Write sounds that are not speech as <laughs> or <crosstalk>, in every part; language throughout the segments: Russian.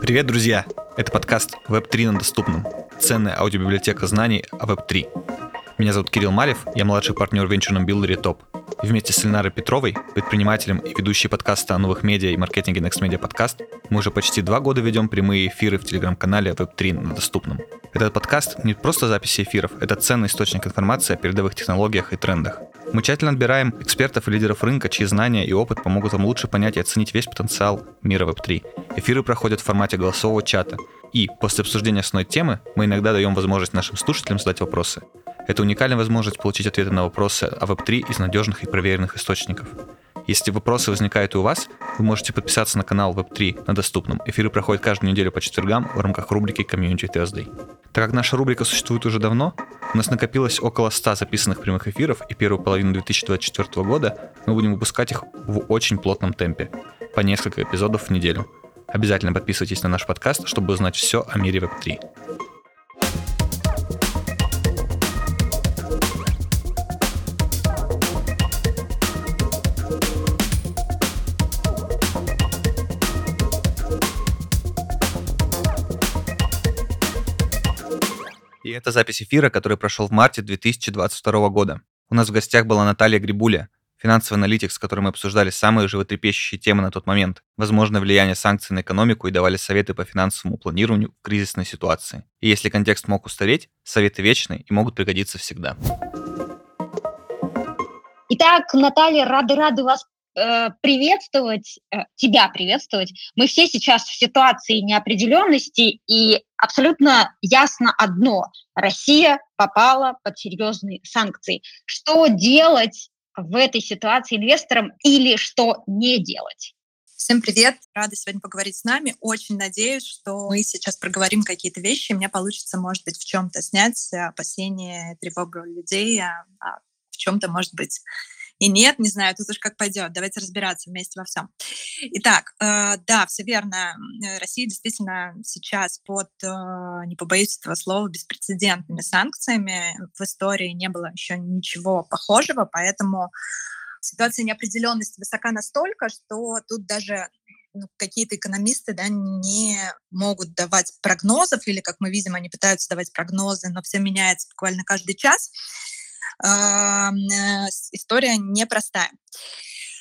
Привет, друзья! Это подкаст Web3 на доступном. Ценная аудиобиблиотека знаний о Web3. Меня зовут Кирилл Малев, я младший партнер в венчурном билдере ТОП. И вместе с Ленарой Петровой, предпринимателем и ведущей подкаста о новых медиа и маркетинге Next Media Podcast, мы уже почти два года ведем прямые эфиры в телеграм-канале Web3 на доступном. Этот подкаст не просто записи эфиров, это ценный источник информации о передовых технологиях и трендах. Мы тщательно отбираем экспертов и лидеров рынка, чьи знания и опыт помогут вам лучше понять и оценить весь потенциал мира Web3. Эфиры проходят в формате голосового чата. И после обсуждения основной темы мы иногда даем возможность нашим слушателям задать вопросы. Это уникальная возможность получить ответы на вопросы о Web3 из надежных и проверенных источников. Если вопросы возникают и у вас, вы можете подписаться на канал Web3 на доступном. Эфиры проходят каждую неделю по четвергам в рамках рубрики Community Thursday. Так как наша рубрика существует уже давно, у нас накопилось около 100 записанных прямых эфиров, и первую половину 2024 года мы будем выпускать их в очень плотном темпе, по несколько эпизодов в неделю. Обязательно подписывайтесь на наш подкаст, чтобы узнать все о мире Web3. Это запись эфира, который прошел в марте 2022 года. У нас в гостях была Наталья Грибуля, финансовый аналитик, с которым мы обсуждали самые животрепещущие темы на тот момент, возможное влияние санкций на экономику и давали советы по финансовому планированию в кризисной ситуации. И если контекст мог устареть, советы вечны и могут пригодиться всегда. Итак, Наталья, рады-рады вас э, приветствовать, э, тебя приветствовать. Мы все сейчас в ситуации неопределенности, и абсолютно ясно одно. Россия попала под серьезные санкции. Что делать в этой ситуации инвесторам или что не делать? Всем привет! Рада сегодня поговорить с нами. Очень надеюсь, что мы сейчас проговорим какие-то вещи, и мне получится, может быть, в чем-то снять опасения, тревогу людей, а, а в чем-то, может быть, и нет, не знаю, тут уж как пойдет. Давайте разбираться вместе во всем. Итак, э, да, все верно. Э, Россия действительно сейчас под, э, не побоюсь этого слова, беспрецедентными санкциями. В истории не было еще ничего похожего, поэтому ситуация неопределенности высока настолько, что тут даже ну, какие-то экономисты да, не могут давать прогнозов, или, как мы видим, они пытаются давать прогнозы, но все меняется буквально каждый час. Э, история непростая.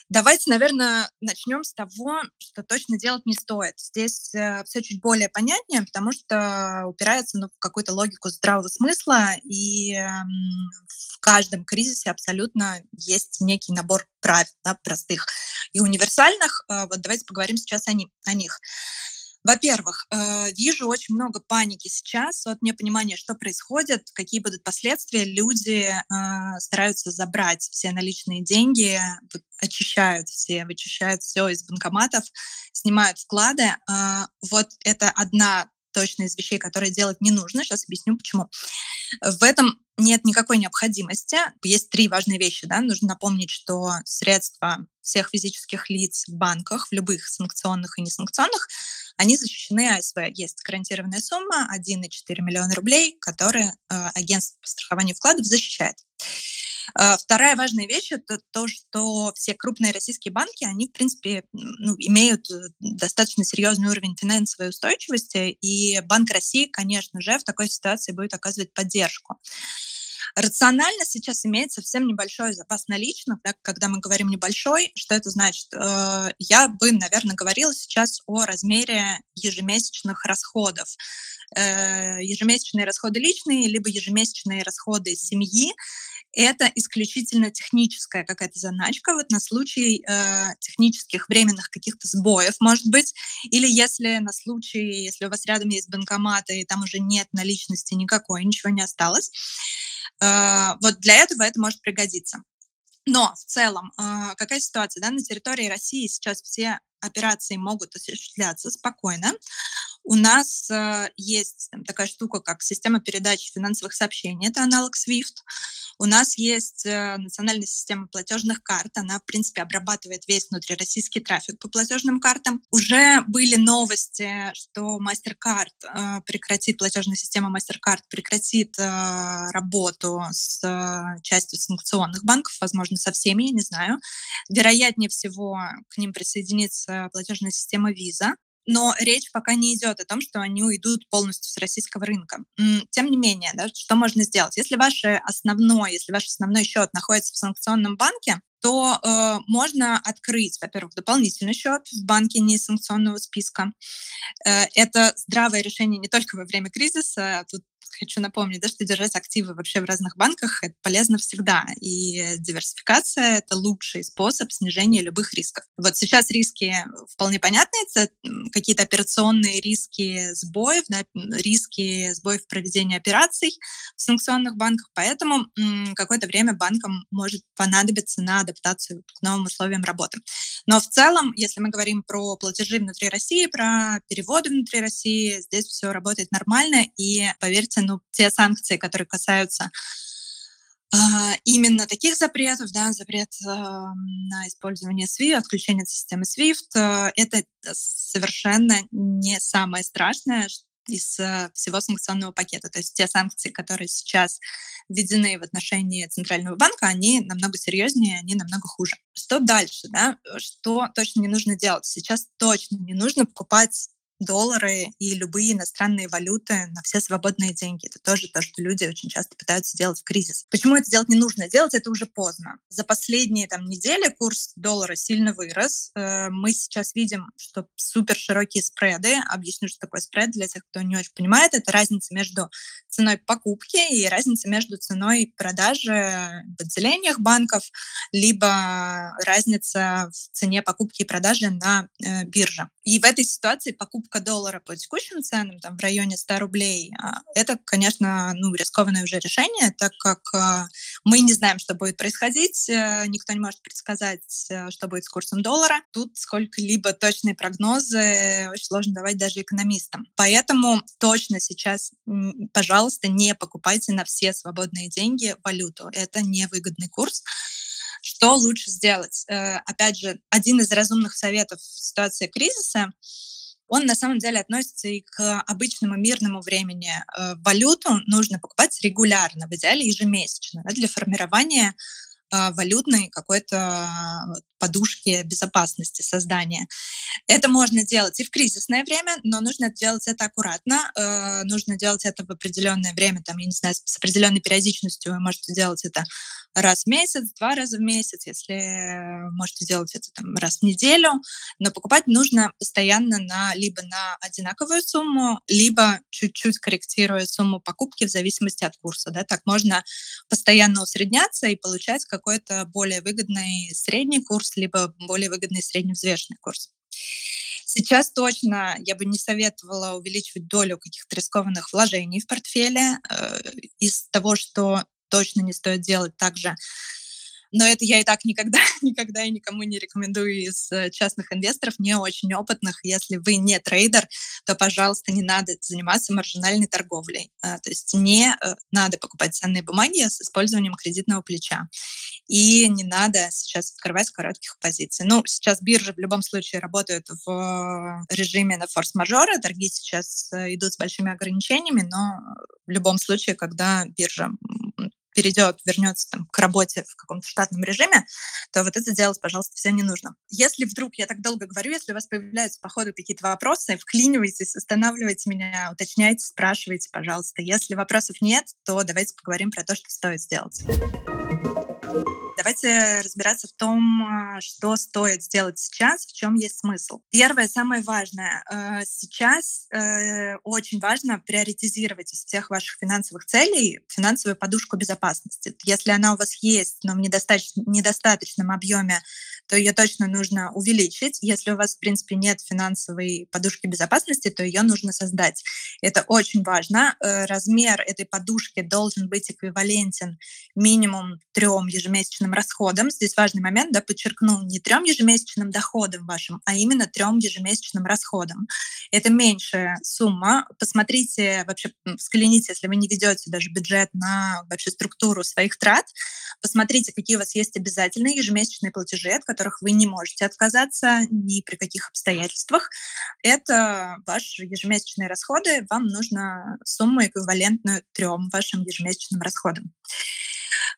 Давайте, наверное, начнем с того, что точно делать не стоит. Здесь э, все чуть более понятнее, потому что упирается ну, в какую-то логику здравого смысла, и э, в каждом кризисе абсолютно есть некий набор правил, да, простых и универсальных. Э, вот давайте поговорим сейчас о, ни, о них. Во-первых, э, вижу очень много паники сейчас от непонимания, что происходит, какие будут последствия. Люди э, стараются забрать все наличные деньги, очищают все, вычищают все из банкоматов, снимают вклады. Э, вот это одна точно из вещей, которые делать не нужно. Сейчас объясню, почему. В этом нет никакой необходимости. Есть три важные вещи. Да? Нужно напомнить, что средства всех физических лиц в банках, в любых санкционных и несанкционных, они защищены АСВ. Есть гарантированная сумма 1,4 миллиона рублей, которые э, агентство по страхованию вкладов защищает. Э, вторая важная вещь — это то, что все крупные российские банки, они, в принципе, ну, имеют э, достаточно серьезный уровень финансовой устойчивости, и Банк России, конечно же, в такой ситуации будет оказывать поддержку. Рационально сейчас имеет совсем небольшой запас наличных. Да, когда мы говорим небольшой, что это значит? Э, я бы, наверное, говорила сейчас о размере ежемесячных расходов. Э, ежемесячные расходы личные, либо ежемесячные расходы семьи это исключительно техническая какая-то заначка вот на случай э, технических временных каких-то сбоев, может быть, или если на случай, если у вас рядом есть банкомат и там уже нет наличности никакой, ничего не осталось, э, вот для этого это может пригодиться. Но в целом, э, какая ситуация? Да? На территории России сейчас все операции могут осуществляться спокойно У нас э, есть там, такая штука, как система передачи финансовых сообщений, это аналог SWIFT. У нас есть э, национальная система платежных карт, она, в принципе, обрабатывает весь внутрироссийский трафик по платежным картам. Уже были новости, что MasterCard э, прекратит, платежная система MasterCard прекратит э, работу с э, частью санкционных банков, возможно, со всеми, я не знаю. Вероятнее всего, к ним присоединится платежная система Visa но речь пока не идет о том, что они уйдут полностью с российского рынка. Тем не менее, да, что можно сделать? Если ваш основной, если ваш основной счет находится в санкционном банке, то э, можно открыть, во-первых, дополнительный счет в банке несанкционного списка. Э, это здравое решение не только во время кризиса. Тут хочу напомнить, да, что держать активы вообще в разных банках это полезно всегда. И диверсификация — это лучший способ снижения любых рисков. Вот сейчас риски вполне понятны. Это какие-то операционные риски сбоев, да, риски сбоев в проведении операций в санкционных банках. Поэтому какое-то время банкам может понадобиться на адаптацию к новым условиям работы. Но в целом, если мы говорим про платежи внутри России, про переводы внутри России, здесь все работает нормально. И поверьте, ну, те санкции, которые касаются а, именно таких запретов, да, запрет э, на использование SWIFT, отключение системы SWIFT, э, это совершенно не самое страшное из э, всего санкционного пакета. То есть те санкции, которые сейчас введены в отношении Центрального банка, они намного серьезнее, они намного хуже. Что дальше? Да? Что точно не нужно делать? Сейчас точно не нужно покупать доллары и любые иностранные валюты на все свободные деньги. Это тоже то, что люди очень часто пытаются делать в кризис. Почему это делать не нужно? Делать это уже поздно. За последние там, недели курс доллара сильно вырос. Э, мы сейчас видим, что супер широкие спреды. Объясню, что такое спред для тех, кто не очень понимает. Это разница между ценой покупки и разница между ценой продажи в отделениях банков, либо разница в цене покупки и продажи на э, бирже. И в этой ситуации покупка покупка доллара по текущим ценам, там, в районе 100 рублей, а, это, конечно, ну, рискованное уже решение, так как а, мы не знаем, что будет происходить, э, никто не может предсказать, э, что будет с курсом доллара. Тут сколько-либо точные прогнозы очень сложно давать даже экономистам. Поэтому точно сейчас, пожалуйста, не покупайте на все свободные деньги валюту. Это невыгодный курс. Что лучше сделать? Э, опять же, один из разумных советов в ситуации кризиса он на самом деле относится и к обычному мирному времени. Э, валюту нужно покупать регулярно, в идеале ежемесячно, да, для формирования валютной какой-то подушки безопасности создания. Это можно делать и в кризисное время, но нужно делать это аккуратно. Э, нужно делать это в определенное время, там, я не знаю, с определенной периодичностью вы можете делать это раз в месяц, два раза в месяц, если можете делать это там, раз в неделю. Но покупать нужно постоянно на, либо на одинаковую сумму, либо чуть-чуть корректируя сумму покупки в зависимости от курса. Да? Так можно постоянно усредняться и получать какой-то более выгодный средний курс, либо более выгодный средневзвешенный курс. Сейчас точно я бы не советовала увеличивать долю каких-то рискованных вложений в портфеле э, из того, что точно не стоит делать также но это я и так никогда, <laughs> никогда и никому не рекомендую из э, частных инвесторов, не очень опытных. Если вы не трейдер, то, пожалуйста, не надо заниматься маржинальной торговлей. А, то есть не э, надо покупать ценные бумаги с использованием кредитного плеча. И не надо сейчас открывать коротких позиций. Ну, сейчас биржи в любом случае работают в режиме на форс-мажоры. Торги сейчас э, идут с большими ограничениями, но в любом случае, когда биржа перейдет, вернется там, к работе в каком-то штатном режиме, то вот это делать, пожалуйста, все не нужно. Если вдруг, я так долго говорю, если у вас появляются по ходу какие-то вопросы, вклинивайтесь, останавливайте меня, уточняйте, спрашивайте, пожалуйста. Если вопросов нет, то давайте поговорим про то, что стоит сделать. Давайте разбираться в том, а, что стоит сделать сейчас, в чем есть смысл. Первое, самое важное. Э, сейчас э, очень важно приоритизировать из всех ваших финансовых целей финансовую подушку безопасности. Если она у вас есть, но в недостаточном, недостаточном объеме, то ее точно нужно увеличить. Если у вас, в принципе, нет финансовой подушки безопасности, то ее нужно создать. Это очень важно. Э, размер этой подушки должен быть эквивалентен минимум трем ежемесячным ежемесячным расходам. Здесь важный момент, да, подчеркну, не трем ежемесячным доходам вашим, а именно трем ежемесячным расходам. Это меньшая сумма. Посмотрите, вообще взгляните, если вы не ведете даже бюджет на вообще структуру своих трат, посмотрите, какие у вас есть обязательные ежемесячные платежи, от которых вы не можете отказаться ни при каких обстоятельствах. Это ваши ежемесячные расходы. Вам нужно сумму эквивалентную трем вашим ежемесячным расходам.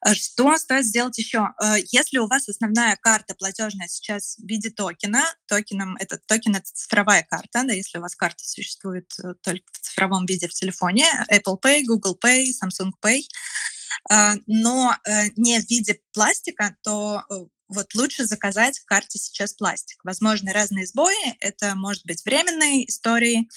Э, что стоит сделать еще? Э, если у вас основная карта платежная сейчас в виде токена, токеном это токен это цифровая карта, да, если у вас карта существует э, только в цифровом виде в телефоне, Apple Pay, Google Pay, Samsung Pay, но не в виде пластика, то вот лучше заказать в карте сейчас пластик. Возможно, разные сбои, это может быть временные истории,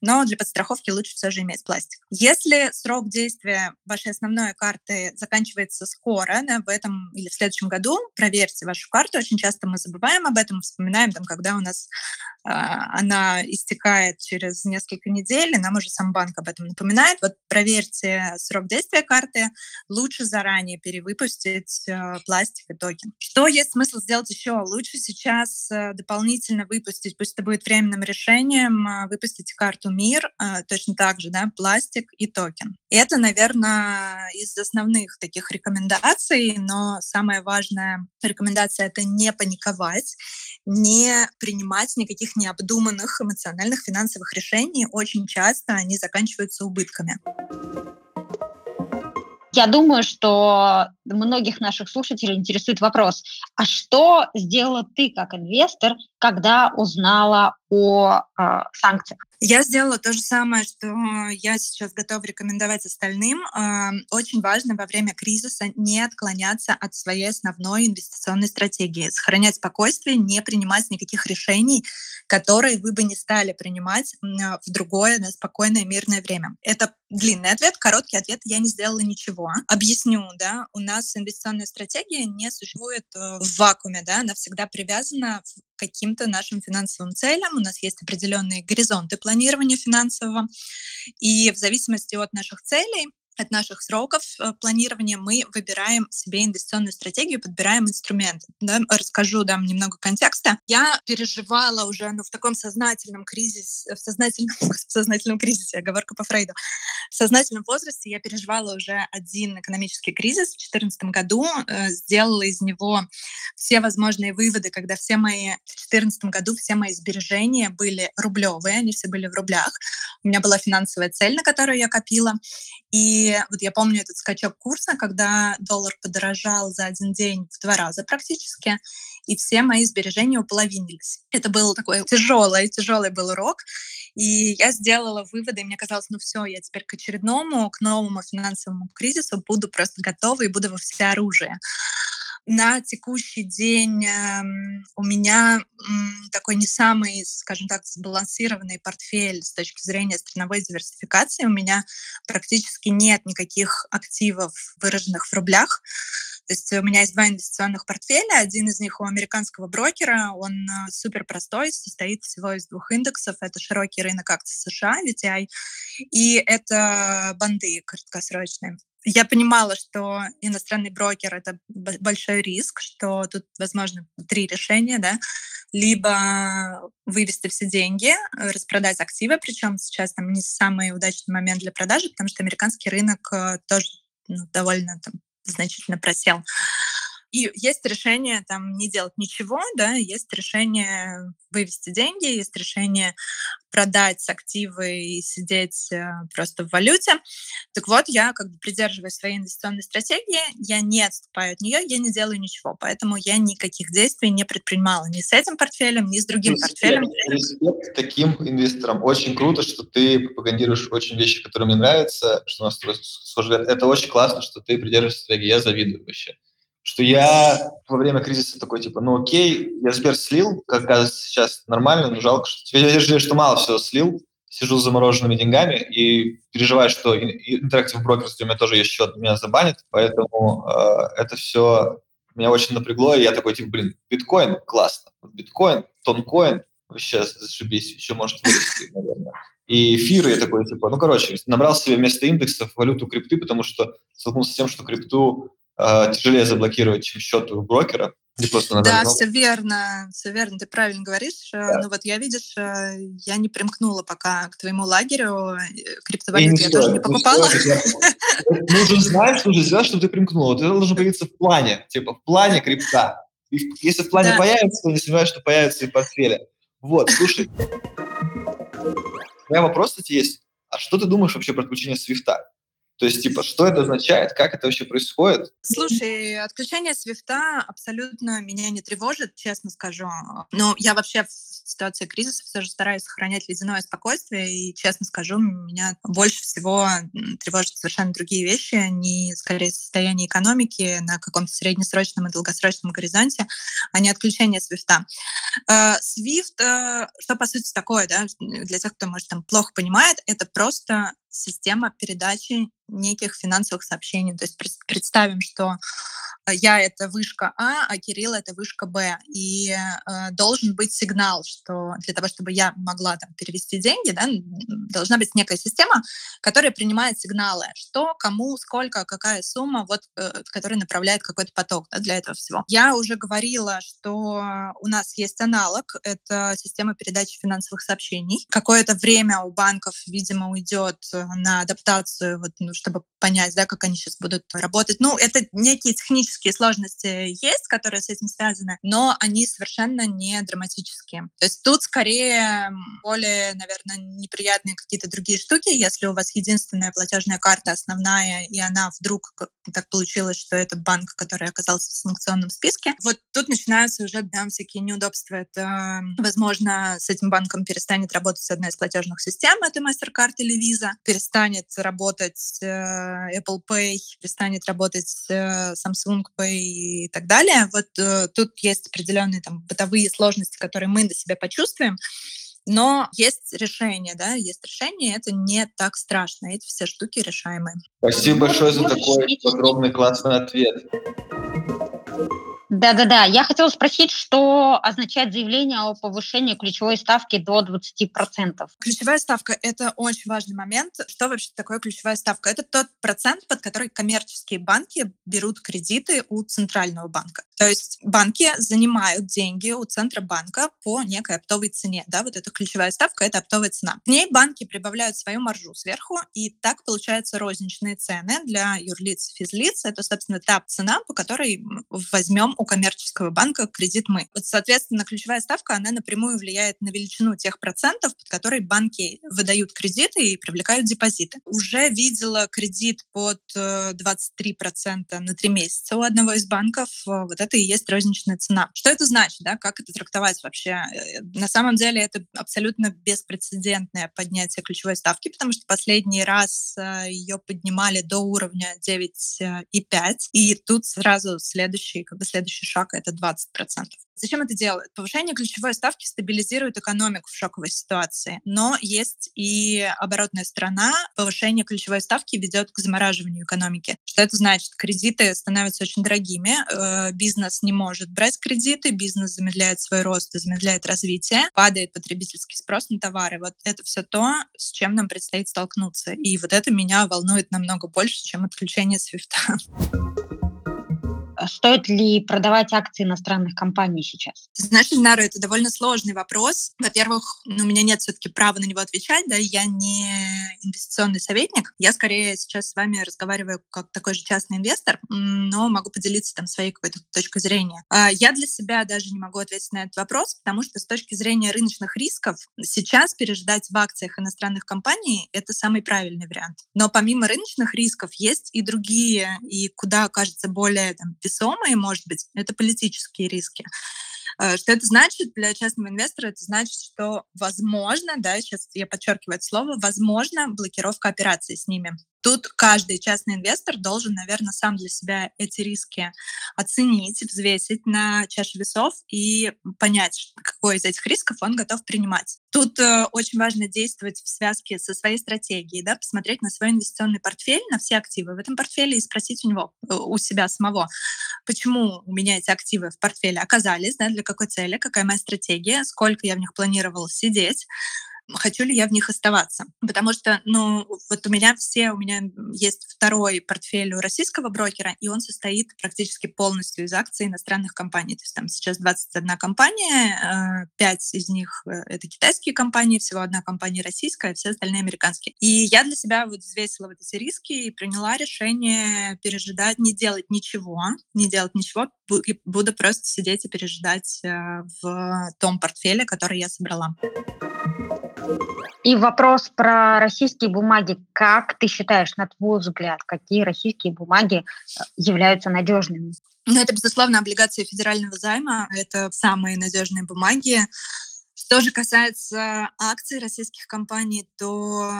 но для подстраховки лучше все же иметь пластик. Если срок действия вашей основной карты заканчивается скоро, да, в этом или в следующем году, проверьте вашу карту. Очень часто мы забываем об этом, вспоминаем, там, когда у нас э, она истекает через несколько недель, и нам уже сам банк об этом напоминает. Вот проверьте срок действия карты, лучше заранее перевыпустить э, пластик и токен. Что есть смысл сделать еще лучше сейчас э, дополнительно выпустить, пусть это будет временным решением, э, выпустить карту МИР, э, точно так же, да, пластик и токен. Это, наверное, из основных таких рекомендаций, но самая важная рекомендация — это не паниковать, не принимать никаких необдуманных эмоциональных финансовых решений. Очень часто они заканчиваются убытками. Я думаю, что многих наших слушателей интересует вопрос, а что сделала ты как инвестор, когда узнала о э, санкциях? Я сделала то же самое, что я сейчас готова рекомендовать остальным. Очень важно во время кризиса не отклоняться от своей основной инвестиционной стратегии, сохранять спокойствие, не принимать никаких решений, которые вы бы не стали принимать в другое да, спокойное мирное время. Это длинный ответ, короткий ответ. Я не сделала ничего. Объясню, да, у нас инвестиционная стратегия не существует э, в вакууме, да, она всегда привязана каким-то нашим финансовым целям. У нас есть определенные горизонты планирования финансового. И в зависимости от наших целей от наших сроков э, планирования мы выбираем себе инвестиционную стратегию, подбираем инструменты. Да? Расскажу, дам немного контекста. Я переживала уже ну, в таком сознательном кризисе, в сознательном, <laughs> в сознательном кризисе, оговорка по Фрейду, в сознательном возрасте я переживала уже один экономический кризис в 2014 году, э, сделала из него все возможные выводы, когда все мои в 2014 году все мои сбережения были рублевые, они все были в рублях. У меня была финансовая цель, на которую я копила. И вот я помню этот скачок курса, когда доллар подорожал за один день в два раза практически, и все мои сбережения уполовинились. Это был такой тяжелый, тяжелый был урок. И я сделала выводы, и мне казалось, ну все, я теперь к очередному, к новому финансовому кризису буду просто готова и буду во всеоружие. На текущий день э, у меня такой не самый, скажем так, сбалансированный портфель с точки зрения страновой диверсификации. У меня практически нет никаких активов, выраженных в рублях. То есть у меня есть два инвестиционных портфеля. Один из них у американского брокера. Он э, супер простой, состоит всего из двух индексов. Это широкий рынок акций США, VTI, и это банды краткосрочные я понимала, что иностранный брокер — это большой риск, что тут возможно три решения, да, либо вывести все деньги, распродать активы, причем сейчас там не самый удачный момент для продажи, потому что американский рынок э, тоже ну, довольно там, значительно просел. И есть решение там не делать ничего, да, есть решение вывести деньги, есть решение продать активы и сидеть э, просто в валюте. Так вот, я как бы придерживаюсь своей инвестиционной стратегии, я не отступаю от нее, я не делаю ничего, поэтому я никаких действий не предпринимала ни с этим портфелем, ни с другим респект, портфелем. Респект таким инвесторам. Очень круто, что ты пропагандируешь очень вещи, которые мне нравятся, что у нас это очень классно, что ты придерживаешься стратегии. Я завидую вообще что я во время кризиса такой, типа, ну окей, я Сбер слил, как кажется, сейчас нормально, но жалко, что я жалею, что мало всего слил, сижу с замороженными деньгами и переживаю, что Interactive Brokers у меня тоже есть счет, меня забанят, поэтому э, это все меня очень напрягло, и я такой, типа, блин, биткоин, классно, биткоин, тонкоин, вообще зашибись, еще может вырасти, наверное. И эфиры, я такой, типа, ну, короче, набрал себе вместо индексов валюту крипты, потому что столкнулся с тем, что крипту э, тяжелее заблокировать счет у брокера, просто надо да, все верно, все верно, ты правильно говоришь. Да. Ну вот я, видишь, я не примкнула пока к твоему лагерю, криптовалюту я, я тоже не покупала. Мы <laughs> уже знаем, что нужно сделать, чтобы ты примкнула. Это должно появиться в плане, типа в плане крипта. Если в плане да. появится, то не сомневаюсь, что появится и в портфеле. Вот, слушай. У меня вопрос, кстати, есть. А что ты думаешь вообще про отключение свифта? То есть, типа, что это означает, как это вообще происходит? Слушай, отключение свифта абсолютно меня не тревожит, честно скажу. Но я вообще в ситуации кризиса все же стараюсь сохранять ледяное спокойствие, и, честно скажу, меня больше всего тревожат совершенно другие вещи, не скорее состояние экономики на каком-то среднесрочном и долгосрочном горизонте, а не отключение свифта. Свифт, э, что по сути такое, да, для тех, кто, может, там плохо понимает, это просто система передачи неких финансовых сообщений. То есть представим, что я это вышка А, а Кирилл это вышка Б. И э, должен быть сигнал, что для того, чтобы я могла там, перевести деньги, да, должна быть некая система, которая принимает сигналы, что, кому, сколько, какая сумма, вот, э, которая направляет какой-то поток да, для этого всего. Я уже говорила, что у нас есть аналог, это система передачи финансовых сообщений. Какое-то время у банков, видимо, уйдет на адаптацию, вот, ну, чтобы понять, да, как они сейчас будут работать. Ну, это некие технические технические сложности есть, которые с этим связаны, но они совершенно не драматические. То есть тут скорее более, наверное, неприятные какие-то другие штуки, если у вас единственная платежная карта основная, и она вдруг так получилось, что это банк, который оказался в санкционном списке. Вот тут начинаются уже да, всякие неудобства. Это, возможно, с этим банком перестанет работать одна из платежных систем, это MasterCard или Visa, перестанет работать э, Apple Pay, перестанет работать э, Samsung Pay и так далее. Вот э, тут есть определенные там бытовые сложности, которые мы до себя почувствуем. Но есть решение, да, есть решение, это не так страшно, эти все штуки решаемые. Спасибо большое за такой подробный классный ответ. Да-да-да. Я хотела спросить, что означает заявление о повышении ключевой ставки до 20%? Ключевая ставка — это очень важный момент. Что вообще такое ключевая ставка? Это тот процент, под который коммерческие банки берут кредиты у центрального банка. То есть банки занимают деньги у Центробанка по некой оптовой цене. Да? Вот эта ключевая ставка — это оптовая цена. В ней банки прибавляют свою маржу сверху, и так получаются розничные цены для юрлиц, физлиц. Это, собственно, та цена, по которой возьмем у коммерческого банка кредит мы. Вот, соответственно, ключевая ставка, она напрямую влияет на величину тех процентов, под которые банки выдают кредиты и привлекают депозиты. Уже видела кредит под 23% э, на три месяца у одного из банков. Вот это и есть розничная цена. Что это значит, да? Как это трактовать вообще? Э, на самом деле это абсолютно беспрецедентное поднятие ключевой ставки, потому что последний раз э, ее поднимали до уровня 9,5, и тут сразу следующий, как бы следующий шаг — это 20%. Зачем это делают? Повышение ключевой ставки стабилизирует экономику в шоковой ситуации, но есть и оборотная сторона. Повышение ключевой ставки ведет к замораживанию экономики. Что это значит? Кредиты становятся очень дорогими, э, бизнес не может брать кредиты, бизнес замедляет свой рост замедляет развитие, падает потребительский спрос на товары. Вот это все то, с чем нам предстоит столкнуться. И вот это меня волнует намного больше, чем отключение свифта. А стоит ли продавать акции иностранных компаний сейчас? Знаешь, Ильнара, это довольно сложный вопрос. Во-первых, ну, у меня нет все-таки права на него отвечать, да, я не инвестиционный советник. Я скорее сейчас с вами разговариваю как такой же частный инвестор, но могу поделиться там своей какой-то точкой зрения. А, я для себя даже не могу ответить на этот вопрос, потому что с точки зрения рыночных рисков сейчас переждать в акциях иностранных компаний — это самый правильный вариант. Но помимо рыночных рисков есть и другие, и куда, кажется, более там, весомые, может быть, это политические риски. Э, что это значит для частного инвестора? Это значит, что возможно, да, сейчас я подчеркиваю это слово, возможно блокировка операций с ними. Тут каждый частный инвестор должен, наверное, сам для себя эти риски оценить, взвесить на чаше весов и понять, какой из этих рисков он готов принимать. Тут э, очень важно действовать в связке со своей стратегией, да, посмотреть на свой инвестиционный портфель, на все активы в этом портфеле и спросить у него, э, у себя самого, почему у меня эти активы в портфеле оказались, да, для какой цели, какая моя стратегия, сколько я в них планировал сидеть, хочу ли я в них оставаться. Потому что, ну, вот у меня все, у меня есть второй портфель у российского брокера, и он состоит практически полностью из акций иностранных компаний. То есть там сейчас 21 компания, 5 из них э, — это китайские компании, всего одна компания российская, все остальные американские. И я для себя вот взвесила вот эти риски и приняла решение пережидать, не делать ничего, не делать ничего, буду просто сидеть и пережидать э, в том портфеле, который я собрала. И вопрос про российские бумаги. Как ты считаешь, на твой взгляд, какие российские бумаги э, являются надежными? Ну, это, безусловно, облигации федерального займа. Это самые надежные бумаги. Что же касается акций российских компаний, то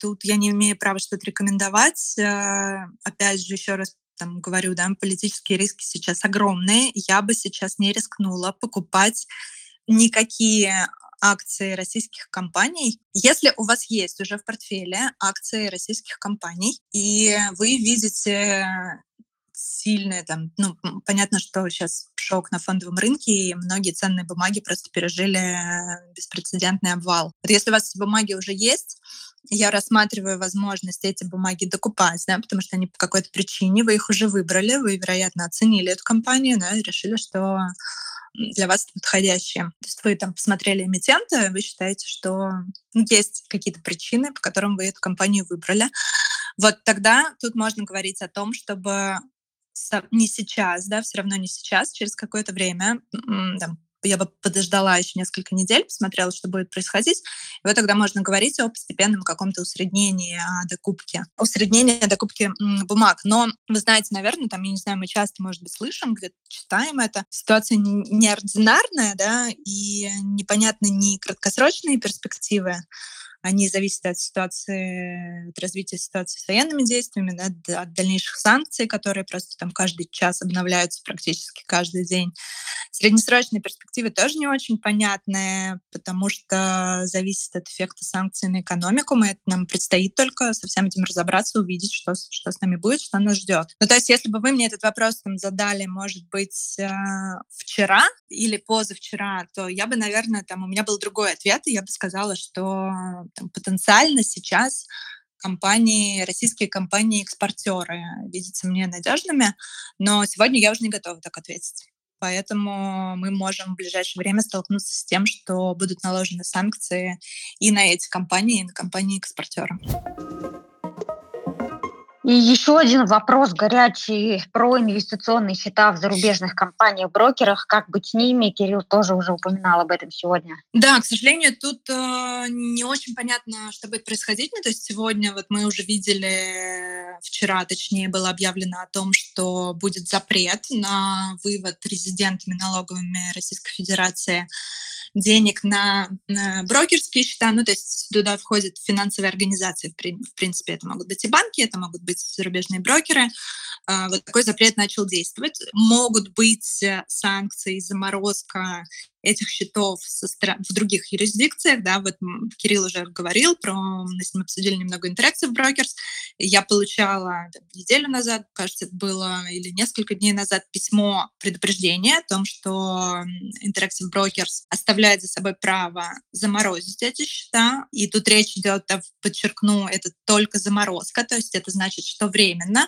тут я не имею права что-то рекомендовать. Э, опять же, еще раз там говорю, да, политические риски сейчас огромные. Я бы сейчас не рискнула покупать никакие акции российских компаний. Если у вас есть уже в портфеле акции российских компаний, и вы видите сильные там, ну, понятно, что сейчас шок на фондовом рынке, и многие ценные бумаги просто пережили беспрецедентный обвал. Вот если у вас бумаги уже есть, я рассматриваю возможность эти бумаги докупать, да, потому что они по какой-то причине, вы их уже выбрали, вы, вероятно, оценили эту компанию, да, и решили, что для вас подходящие. То есть вы там посмотрели эмитента, вы считаете, что есть какие-то причины, по которым вы эту компанию выбрали. Вот тогда тут можно говорить о том, чтобы не сейчас, да, все равно не сейчас, через какое-то время, там, я бы подождала еще несколько недель, посмотрела, что будет происходить. И вот тогда можно говорить о постепенном каком-то усреднении о докупке. Усреднении докупки бумаг. Но вы знаете, наверное, там, я не знаю, мы часто, может быть, слышим, где-то читаем это. Ситуация неординарная, да, и непонятны ни краткосрочные перспективы, они зависят от ситуации, от развития ситуации с военными действиями, да, от дальнейших санкций, которые просто там каждый час обновляются практически каждый день. Среднесрочные перспективы тоже не очень понятные, потому что зависит от эффекта санкций на экономику. Мы, это, нам предстоит только со всем этим разобраться, увидеть, что, что с нами будет, что нас ждет. Ну, то есть, если бы вы мне этот вопрос там задали, может быть, э, вчера или позавчера, то я бы, наверное, там у меня был другой ответ, и я бы сказала, что там, потенциально сейчас компании, российские компании-экспортеры видятся мне надежными, но сегодня я уже не готова так ответить. Поэтому мы можем в ближайшее время столкнуться с тем, что будут наложены санкции и на эти компании, и на компании-экспортеры. И еще один вопрос горячий про инвестиционные счета в зарубежных компаниях-брокерах. Как быть с ними? Кирилл тоже уже упоминал об этом сегодня. Да, к сожалению, тут э, не очень понятно, что будет происходить. Ну, то есть сегодня вот мы уже видели, вчера точнее было объявлено о том, что будет запрет на вывод резидентами налоговыми Российской Федерации денег на, на брокерские счета, ну, то есть туда входят финансовые организации, в принципе, это могут быть и банки, это могут быть зарубежные брокеры. А, вот такой запрет начал действовать. Могут быть э, санкции, заморозка этих счетов в других юрисдикциях, да, вот Кирилл уже говорил про, мы с ним обсудили немного Interactive Brokers, я получала там, неделю назад, кажется, это было, или несколько дней назад письмо предупреждения о том, что Interactive Brokers оставляет за собой право заморозить эти счета, и тут речь идет, подчеркну, это только заморозка, то есть это значит, что временно,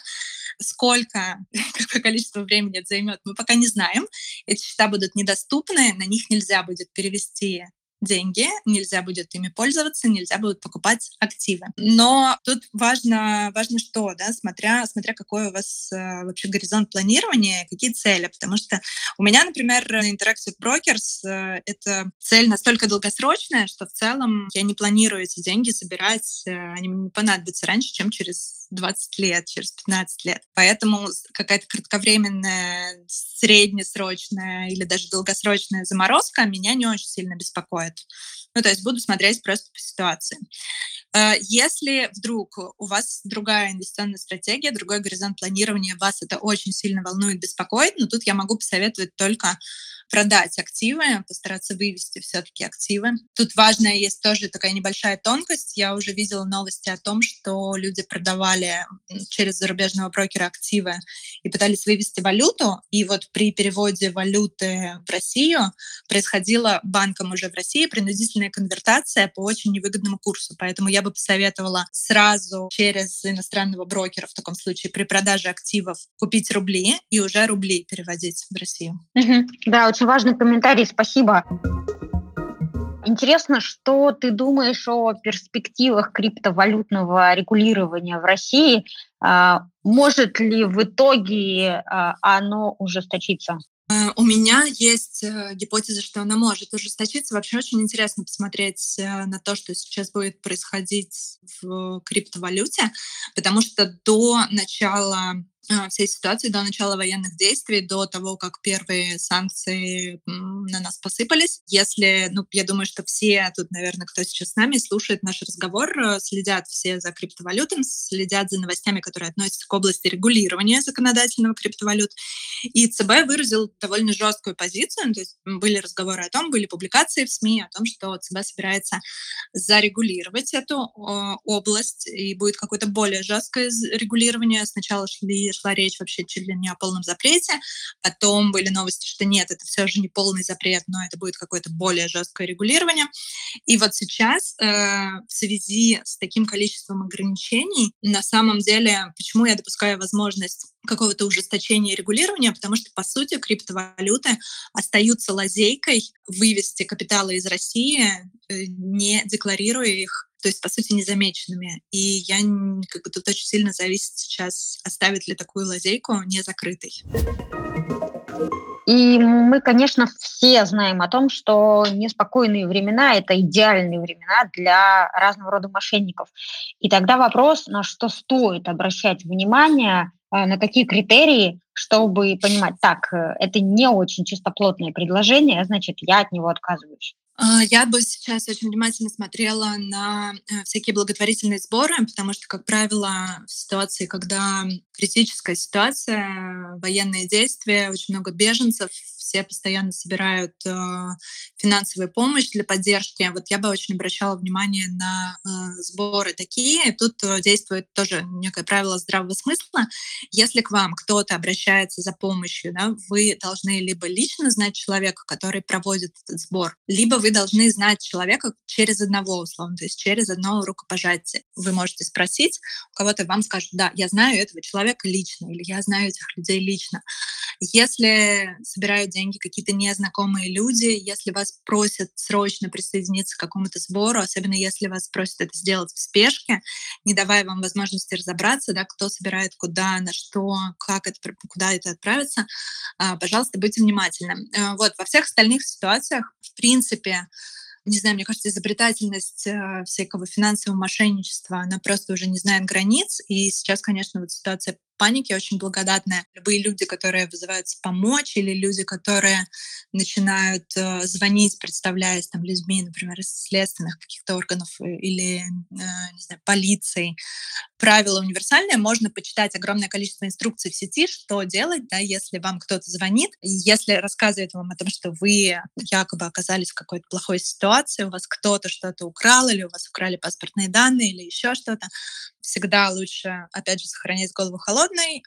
сколько, <laughs> какое количество времени это займет, мы пока не знаем. Эти счета будут недоступны, на них нельзя будет перевести деньги, нельзя будет ими пользоваться, нельзя будет покупать активы. Но тут важно, важно что, да, смотря, смотря какой у вас э, вообще горизонт планирования, какие цели, потому что у меня, например, на Interactive Brokers э, это цель настолько долгосрочная, что в целом я не планирую эти деньги собирать, э, они мне не понадобятся раньше, чем через 20 лет, через 15 лет. Поэтому какая-то кратковременная, среднесрочная или даже долгосрочная заморозка меня не очень сильно беспокоит. Ну, то есть буду смотреть просто по ситуации. Э, если вдруг у вас другая инвестиционная стратегия, другой горизонт планирования, вас это очень сильно волнует, беспокоит, но ну, тут я могу посоветовать только продать активы, постараться вывести все-таки активы. Тут важная есть тоже такая небольшая тонкость. Я уже видела новости о том, что люди продавали через зарубежного брокера активы и пытались вывести валюту. И вот при переводе валюты в Россию происходила банком уже в России принудительная конвертация по очень невыгодному курсу. Поэтому я бы посоветовала сразу через иностранного брокера в таком случае при продаже активов купить рубли и уже рубли переводить в Россию. Да, очень важный комментарий, спасибо. Интересно, что ты думаешь о перспективах криптовалютного регулирования в России? А, может ли в итоге а, оно ужесточиться? Э, у меня есть э, гипотеза, что она может ужесточиться. Вообще очень интересно посмотреть э, на то, что сейчас будет происходить в криптовалюте, потому что до начала всей ситуации до начала военных действий, до того, как первые санкции на нас посыпались. Если, ну, я думаю, что все тут, наверное, кто сейчас с нами слушает наш разговор, э, следят все за криптовалютами, следят за новостями, которые относятся к области регулирования законодательного криптовалют. И ЦБ выразил довольно жесткую позицию, то есть были разговоры о том, были публикации в СМИ о том, что ЦБ собирается зарегулировать эту область, и будет какое-то более жесткое регулирование. Сначала шли шла речь вообще чуть ли не о полном запрете. Потом были новости, что нет, это все же не полный запрет, но это будет какое-то более жесткое регулирование. И вот сейчас э, в связи с таким количеством ограничений, на самом деле, почему я допускаю возможность какого-то ужесточения регулирования, потому что, по сути, криптовалюты остаются лазейкой вывести капиталы из России, э, не декларируя их то есть, по сути, незамеченными. И я как бы тут очень сильно зависит сейчас, оставит ли такую лазейку не закрытой. И мы, конечно, все знаем о том, что неспокойные времена — это идеальные времена для разного рода мошенников. И тогда вопрос, на что стоит обращать внимание, а, на какие критерии, чтобы понимать, так, э, это не очень чистоплотное предложение, значит, я от него отказываюсь. А, я бы сейчас очень внимательно смотрела на э, всякие благотворительные сборы, потому что, как правило, в ситуации, когда критическая ситуация, военные действия, очень много беженцев, все постоянно собирают э, финансовую помощь для поддержки. Вот я бы очень обращала внимание на э, сборы такие. Тут э, действует тоже некое правило здравого смысла. Если к вам кто-то обращается за помощью, да, вы должны либо лично знать человека, который проводит этот сбор, либо вы должны знать человека через одного, условно, то есть через одно рукопожатие. Вы можете спросить у кого-то, вам скажут, да, я знаю этого человека лично, или я знаю этих людей лично. Если собирают деньги какие-то незнакомые люди, если вас просят срочно присоединиться к какому-то сбору, особенно если вас просят это сделать в спешке, не давая вам возможности разобраться, да, кто собирает куда, на что, как это, куда это отправится, а, пожалуйста, будьте внимательны. Э, вот, во всех остальных ситуациях, в принципе, не знаю, мне кажется, изобретательность э, всякого финансового мошенничества, она просто уже не знает границ. И сейчас, конечно, вот ситуация паники очень благодатная. Любые люди, которые вызываются помочь, или люди, которые начинают э, звонить, представляясь там людьми, например, из следственных каких-то органов э, или, э, не знаю, полиции. Правило универсальное, можно почитать огромное количество инструкций в сети, что делать, да, если вам кто-то звонит, если рассказывает вам о том, что вы якобы оказались в какой-то плохой ситуации, у вас кто-то что-то украл, или у вас украли паспортные данные, или еще что-то, всегда лучше, опять же, сохранять голову холодной,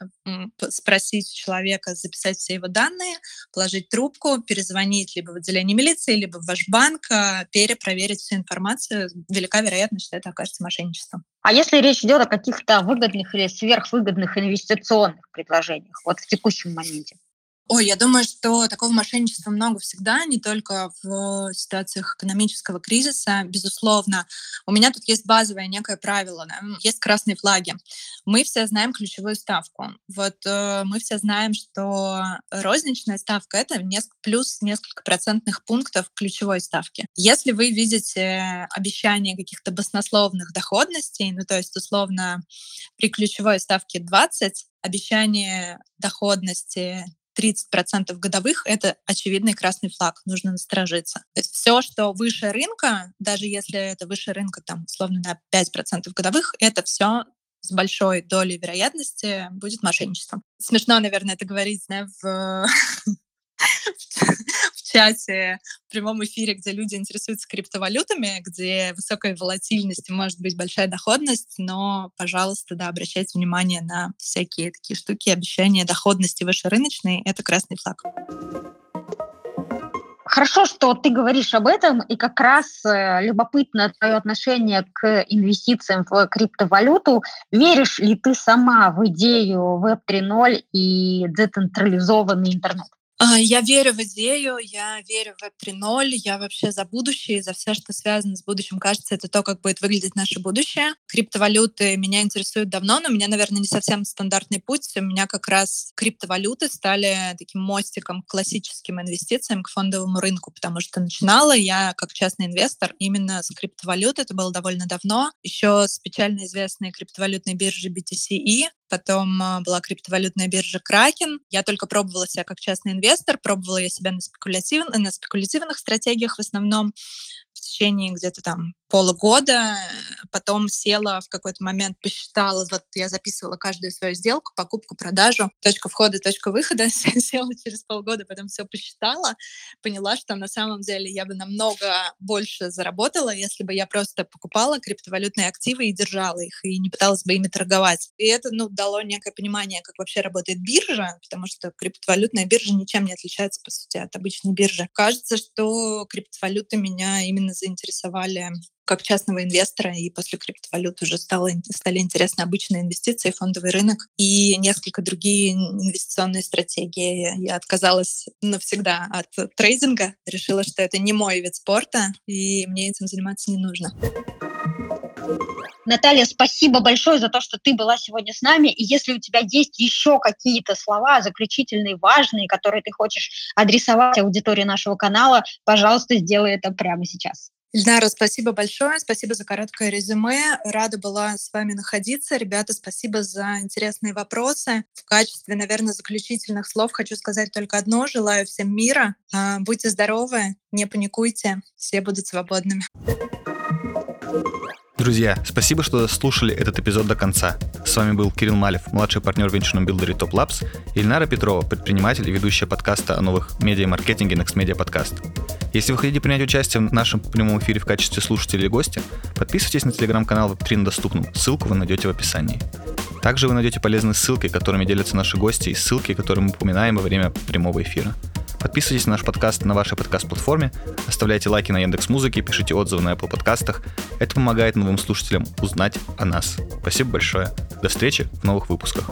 спросить у человека, записать все его данные, положить трубку, перезвонить либо в отделение милиции, либо в ваш банк, а, перепроверить всю информацию. Велика вероятность, что это окажется мошенничеством. А если речь идет о каких-то выгодных или сверхвыгодных инвестиционных предложениях вот в текущем моменте? Ой, я думаю, что такого мошенничества много всегда, не только в ситуациях экономического кризиса, безусловно. У меня тут есть базовое некое правило, да? есть красные флаги. Мы все знаем ключевую ставку. Вот э, мы все знаем, что розничная ставка — это неск- плюс несколько процентных пунктов ключевой ставки. Если вы видите обещание каких-то баснословных доходностей, ну то есть условно при ключевой ставке 20, обещание доходности 30% годовых — это очевидный красный флаг, нужно насторожиться. То есть все, что выше рынка, даже если это выше рынка, там, условно, на 5% годовых, это все с большой долей вероятности будет мошенничеством. Смешно, наверное, это говорить да, в <laughs> чате, в прямом эфире, где люди интересуются криптовалютами, где высокая волатильность и может быть большая доходность, но, пожалуйста, да, обращайте внимание на всякие такие штуки, обещания доходности выше рыночной — это красный флаг. Хорошо, что ты говоришь об этом, и как раз э, любопытно твое отношение к инвестициям в криптовалюту. Веришь ли ты сама в идею Web 3.0 и децентрализованный интернет? А, я верю в идею, я верю в Web 3.0, я вообще за будущее, за все, что связано с будущим. Кажется, это то, как будет выглядеть наше будущее. Криптовалюты меня интересуют давно, но у меня, наверное, не совсем стандартный путь. У меня как раз криптовалюты стали таким мостиком к классическим инвестициям, к фондовому рынку, потому что начинала я как частный инвестор именно с криптовалют. Это было довольно давно. Еще с печально известной криптовалютной биржи BTCE, потом а, была криптовалютная биржа Кракен. Я только пробовала себя как частный инвестор, пробовала я себя на, спекулятив... на спекулятивных стратегиях в основном в течение где-то там полугода, потом села в какой-то момент, посчитала, вот я записывала каждую свою сделку, покупку, продажу, точка входа, точка выхода, <laughs> села через полгода, потом все посчитала, поняла, что на самом деле я бы намного больше заработала, если бы я просто покупала криптовалютные активы и держала их, и не пыталась бы ими торговать. И это, ну, дало некое понимание, как вообще работает биржа, потому что криптовалютная биржа ничем не отличается, по сути, от обычной биржи. Кажется, что криптовалюты меня именно заинтересовали как частного инвестора, и после криптовалют уже стало, стали интересны обычные инвестиции, фондовый рынок и несколько другие инвестиционные стратегии. Я отказалась навсегда от трейдинга, решила, что это не мой вид спорта, и мне этим заниматься не нужно. Наталья, спасибо большое за то, что ты была сегодня с нами. И если у тебя есть еще какие-то слова заключительные, важные, которые ты хочешь адресовать аудитории нашего канала, пожалуйста, сделай это прямо сейчас. Ильнара, спасибо большое, спасибо за короткое резюме. Рада была с вами находиться. Ребята, спасибо за интересные вопросы. В качестве, наверное, заключительных слов хочу сказать только одно. Желаю всем мира. А, будьте здоровы, не паникуйте, все будут свободными. Друзья, спасибо, что слушали этот эпизод до конца. С вами был Кирилл Малев, младший партнер в венчурном билдере Top Labs, и Ильнара Петрова, предприниматель и ведущая подкаста о новых медиа-маркетинге Next Media Podcast. Если вы хотите принять участие в нашем прямом эфире в качестве слушателя или гостя, подписывайтесь на телеграм-канал Web3 на доступном. Ссылку вы найдете в описании. Также вы найдете полезные ссылки, которыми делятся наши гости, и ссылки, которые мы упоминаем во время прямого эфира. Подписывайтесь на наш подкаст на вашей подкаст-платформе, оставляйте лайки на Яндекс Музыке, пишите отзывы на Apple подкастах. Это помогает новым слушателям узнать о нас. Спасибо большое. До встречи в новых выпусках.